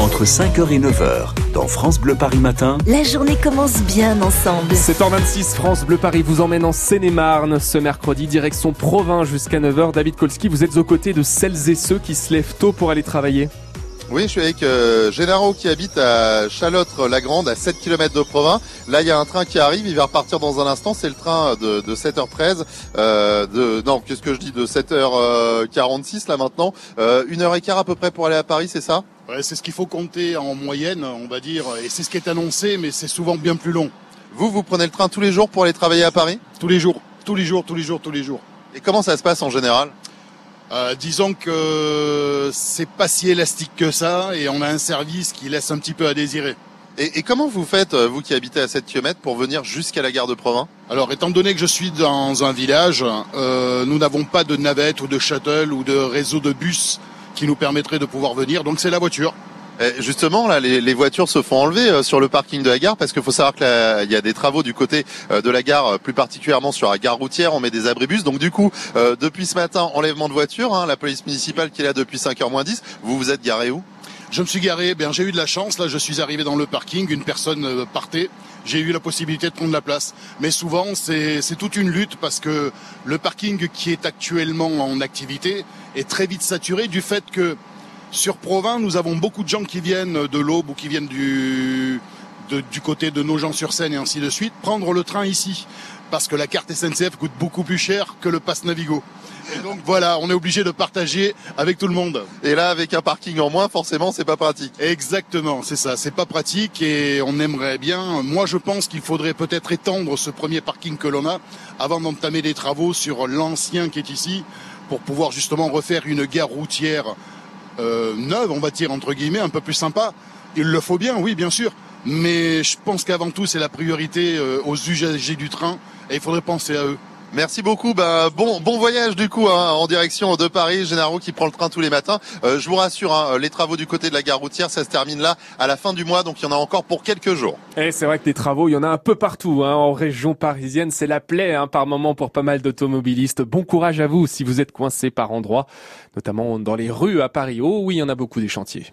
Entre 5h et 9h, dans France Bleu Paris Matin, La journée commence bien ensemble. 7h26, France Bleu Paris vous emmène en Seine-et-Marne ce mercredi, direction Provins jusqu'à 9h. David Kolski, vous êtes aux côtés de celles et ceux qui se lèvent tôt pour aller travailler. Oui, je suis avec euh, Génaro qui habite à Chalotre-la-Grande, à 7 km de Provins. Là, il y a un train qui arrive, il va repartir dans un instant. C'est le train de, de 7h13. Euh, de, non, qu'est-ce que je dis De 7h46 là maintenant. Euh, une heure et quart à peu près pour aller à Paris, c'est ça? Ouais, c'est ce qu'il faut compter en moyenne, on va dire, et c'est ce qui est annoncé, mais c'est souvent bien plus long. Vous, vous prenez le train tous les jours pour aller travailler à Paris? Tous les jours, tous les jours, tous les jours, tous les jours. Et comment ça se passe en général? Euh, disons que c'est pas si élastique que ça, et on a un service qui laisse un petit peu à désirer. et, et comment vous faites, euh, vous qui habitez à 7 km, pour venir jusqu'à la gare de Provins? Alors, étant donné que je suis dans un village, euh, nous n'avons pas de navette ou de shuttle ou de réseau de bus qui nous permettrait de pouvoir venir, donc c'est la voiture. Eh, Justement, là, les, voitures se font enlever euh, sur le parking de la gare parce qu'il faut savoir qu'il y a des travaux du côté euh, de la gare, euh, plus particulièrement sur la gare routière. On met des abribus. Donc du coup, euh, depuis ce matin, enlèvement de voitures. hein, la police municipale qui est là depuis 5h moins 10. Vous vous êtes garé où? Je me suis garé, bien j'ai eu de la chance, là je suis arrivé dans le parking, une personne euh, partait, j'ai eu la possibilité de prendre la place. Mais souvent c'est toute une lutte parce que le parking qui est actuellement en activité est très vite saturé du fait que sur Provins nous avons beaucoup de gens qui viennent de l'Aube ou qui viennent du, de- du côté de Nogent-sur-Seine et ainsi de suite, prendre le train ici. Parce que la carte SNCF coûte beaucoup plus cher que le pass Navigo. Et donc voilà, on est obligé de partager avec tout le monde. Et là, avec un parking en moins, forcément, c'est pas pratique. Exactement, c'est ça. C'est pas pratique et on aimerait bien. Moi, je pense qu'il faudrait peut-être étendre ce premier parking que l'on a avant d'entamer des travaux sur l'ancien qui est ici pour pouvoir justement refaire une gare routière euh, neuve, on va dire entre guillemets, un peu plus sympa. Il le faut bien, oui, bien sûr. Mais je pense qu'avant tout, c'est la priorité euh, aux usagers du train et il faudrait penser à eux. Merci beaucoup. Ben, bon, bon voyage du coup hein, en direction de Paris. Génaro qui prend le train tous les matins. Euh, je vous rassure, hein, les travaux du côté de la gare routière, ça se termine là à la fin du mois, donc il y en a encore pour quelques jours. Et c'est vrai que des travaux, il y en a un peu partout hein, en région parisienne. C'est la plaie hein, par moment pour pas mal d'automobilistes. Bon courage à vous si vous êtes coincé par endroits, notamment dans les rues à Paris. Oh oui, il y en a beaucoup des chantiers.